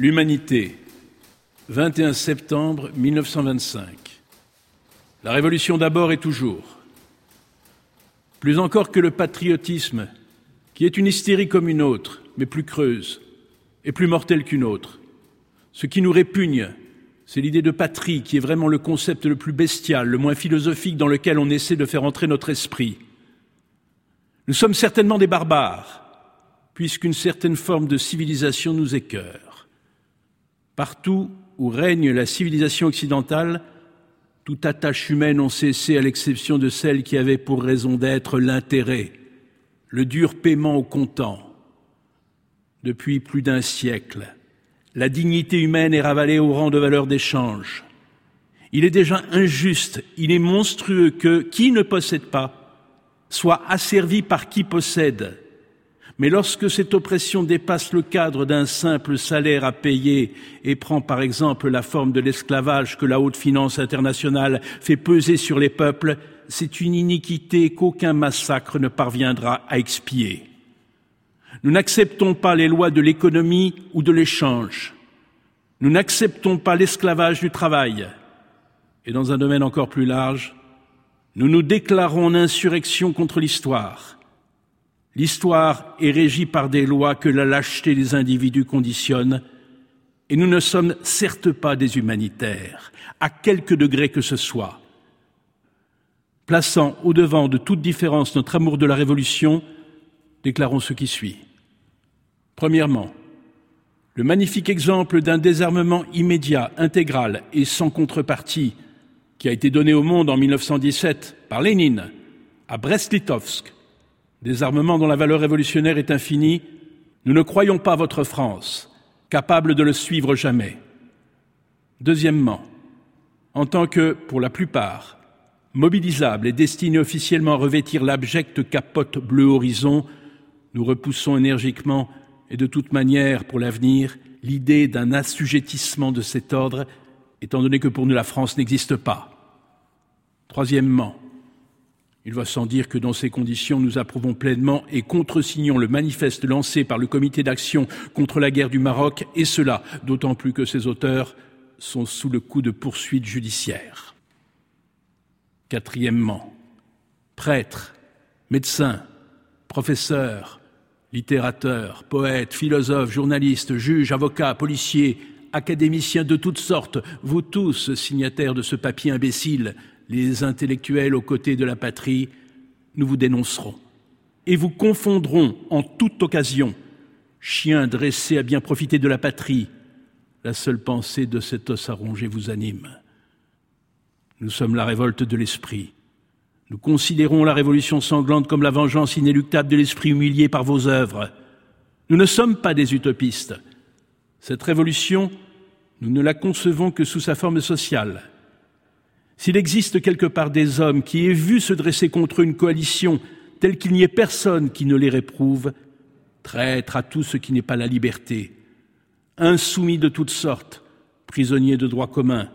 L'humanité, 21 septembre 1925. La révolution d'abord et toujours. Plus encore que le patriotisme, qui est une hystérie comme une autre, mais plus creuse et plus mortelle qu'une autre. Ce qui nous répugne, c'est l'idée de patrie qui est vraiment le concept le plus bestial, le moins philosophique dans lequel on essaie de faire entrer notre esprit. Nous sommes certainement des barbares, puisqu'une certaine forme de civilisation nous écœure. Partout où règne la civilisation occidentale, toute attache humaine ont cessé à l'exception de celle qui avait pour raison d'être l'intérêt, le dur paiement au comptant. Depuis plus d'un siècle, la dignité humaine est ravalée au rang de valeur d'échange. Il est déjà injuste, il est monstrueux que qui ne possède pas soit asservi par qui possède mais lorsque cette oppression dépasse le cadre d'un simple salaire à payer et prend par exemple la forme de l'esclavage que la haute finance internationale fait peser sur les peuples, c'est une iniquité qu'aucun massacre ne parviendra à expier. Nous n'acceptons pas les lois de l'économie ou de l'échange. Nous n'acceptons pas l'esclavage du travail. Et dans un domaine encore plus large, nous nous déclarons en insurrection contre l'histoire L'histoire est régie par des lois que la lâcheté des individus conditionne, et nous ne sommes certes pas des humanitaires, à quelque degré que ce soit. Plaçant au devant de toute différence notre amour de la Révolution, déclarons ce qui suit. Premièrement, le magnifique exemple d'un désarmement immédiat, intégral et sans contrepartie qui a été donné au monde en 1917 par Lénine à Brest-Litovsk des armements dont la valeur révolutionnaire est infinie, nous ne croyons pas votre France capable de le suivre jamais. Deuxièmement, en tant que, pour la plupart, mobilisables et destinés officiellement à revêtir l'abjecte capote bleu horizon, nous repoussons énergiquement et de toute manière pour l'avenir l'idée d'un assujettissement de cet ordre, étant donné que pour nous la France n'existe pas. Troisièmement, il va sans dire que dans ces conditions, nous approuvons pleinement et contresignons le manifeste lancé par le comité d'action contre la guerre du Maroc, et cela d'autant plus que ses auteurs sont sous le coup de poursuites judiciaires. Quatrièmement, prêtres, médecins, professeurs, littérateurs, poètes, philosophes, journalistes, juges, avocats, policiers, académiciens de toutes sortes, vous tous signataires de ce papier imbécile, les intellectuels aux côtés de la patrie, nous vous dénoncerons et vous confondrons en toute occasion, chien dressé à bien profiter de la patrie, la seule pensée de cet os à ronger vous anime. Nous sommes la révolte de l'esprit. Nous considérons la révolution sanglante comme la vengeance inéluctable de l'esprit humilié par vos œuvres. Nous ne sommes pas des utopistes. Cette révolution, nous ne la concevons que sous sa forme sociale. S'il existe quelque part des hommes qui aient vu se dresser contre une coalition telle qu'il n'y ait personne qui ne les réprouve, traître à tout ce qui n'est pas la liberté, insoumis de toutes sortes, prisonniers de droit commun,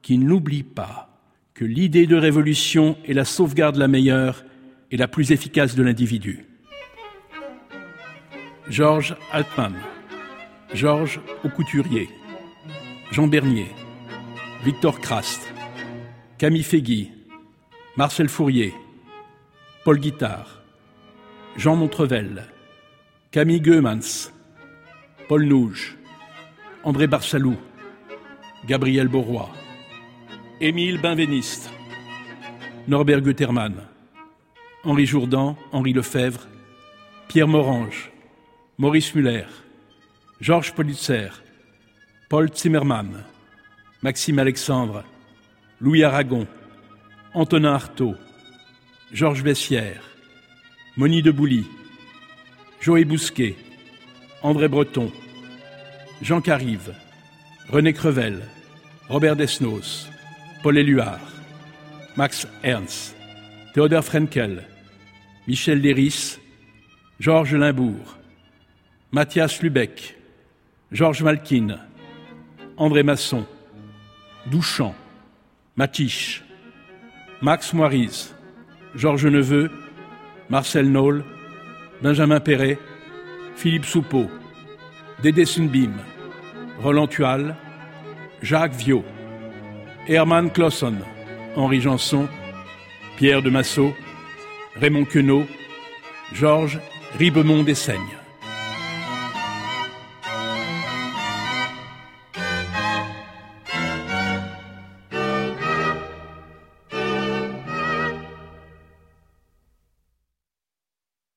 qui n'oublient pas que l'idée de révolution est la sauvegarde la meilleure et la plus efficace de l'individu. Georges Altman, Georges Aucouturier, Jean Bernier, Victor Krast, Camille Féguy, Marcel Fourier, Paul Guittard, Jean Montrevel, Camille Goemans, Paul Nouge, André Barsalou, Gabriel Beauroy, Émile Benveniste, Norbert Gutermann, Henri Jourdan, Henri Lefebvre, Pierre Morange, Maurice Muller, Georges Politzer, Paul Zimmermann, Maxime Alexandre, Louis Aragon, Antonin Artaud, Georges Bessières, Moni de Bouly, Joël Bousquet, André Breton, Jean Carive, René Crevel, Robert Desnos, Paul Éluard, Max Ernst, Théodore Frenkel, Michel Léris, Georges Limbourg, Mathias Lubeck, Georges Malkin, André Masson, Douchamp, Matiche, Max Moiriz, Georges Neveu, Marcel Noll, Benjamin Perret, Philippe Soupeau, Dédé Sunbim, Roland Tual, Jacques Viau, Hermann Clausson, Henri Janson, Pierre de Massot, Raymond Queneau, Georges Ribemont d'Essaignes.